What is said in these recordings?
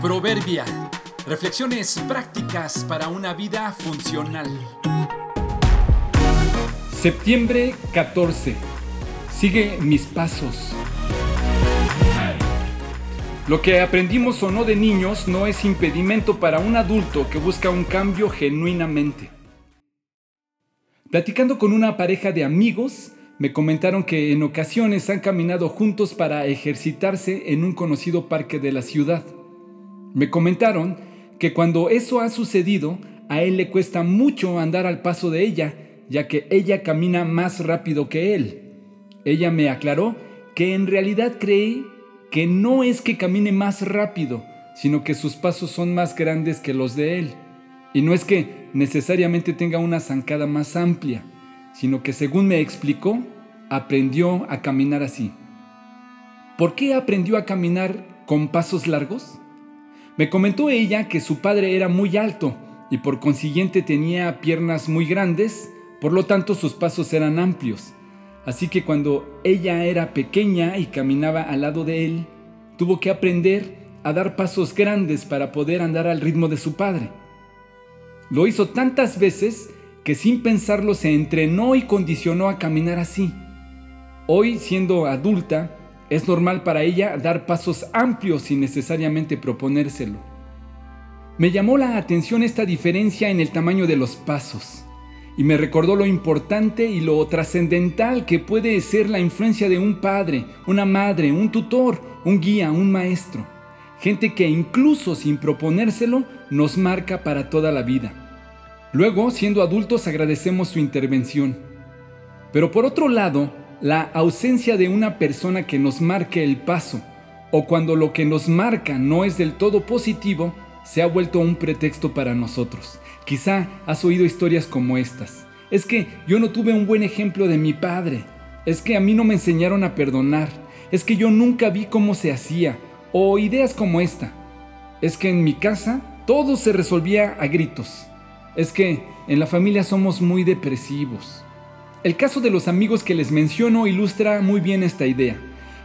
Proverbia. Reflexiones prácticas para una vida funcional. Septiembre 14. Sigue mis pasos. Lo que aprendimos o no de niños no es impedimento para un adulto que busca un cambio genuinamente. Platicando con una pareja de amigos, me comentaron que en ocasiones han caminado juntos para ejercitarse en un conocido parque de la ciudad. Me comentaron que cuando eso ha sucedido, a él le cuesta mucho andar al paso de ella, ya que ella camina más rápido que él. Ella me aclaró que en realidad cree que no es que camine más rápido, sino que sus pasos son más grandes que los de él. Y no es que necesariamente tenga una zancada más amplia, sino que según me explicó, aprendió a caminar así. ¿Por qué aprendió a caminar con pasos largos? Me comentó ella que su padre era muy alto y por consiguiente tenía piernas muy grandes, por lo tanto sus pasos eran amplios. Así que cuando ella era pequeña y caminaba al lado de él, tuvo que aprender a dar pasos grandes para poder andar al ritmo de su padre. Lo hizo tantas veces que sin pensarlo se entrenó y condicionó a caminar así. Hoy, siendo adulta, es normal para ella dar pasos amplios sin necesariamente proponérselo. Me llamó la atención esta diferencia en el tamaño de los pasos y me recordó lo importante y lo trascendental que puede ser la influencia de un padre, una madre, un tutor, un guía, un maestro. Gente que incluso sin proponérselo nos marca para toda la vida. Luego, siendo adultos, agradecemos su intervención. Pero por otro lado, la ausencia de una persona que nos marque el paso, o cuando lo que nos marca no es del todo positivo, se ha vuelto un pretexto para nosotros. Quizá has oído historias como estas. Es que yo no tuve un buen ejemplo de mi padre. Es que a mí no me enseñaron a perdonar. Es que yo nunca vi cómo se hacía. O ideas como esta. Es que en mi casa todo se resolvía a gritos. Es que en la familia somos muy depresivos. El caso de los amigos que les menciono ilustra muy bien esta idea.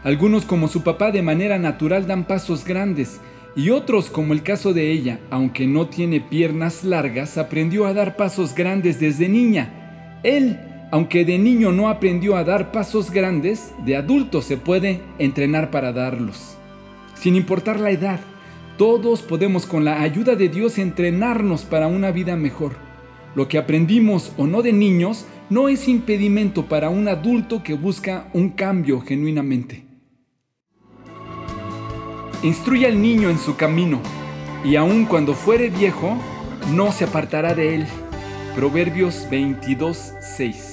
Algunos como su papá de manera natural dan pasos grandes y otros como el caso de ella, aunque no tiene piernas largas, aprendió a dar pasos grandes desde niña. Él, aunque de niño no aprendió a dar pasos grandes, de adulto se puede entrenar para darlos. Sin importar la edad, todos podemos con la ayuda de Dios entrenarnos para una vida mejor. Lo que aprendimos o no de niños no es impedimento para un adulto que busca un cambio genuinamente. Instruye al niño en su camino, y aun cuando fuere viejo, no se apartará de él. Proverbios 22, 6.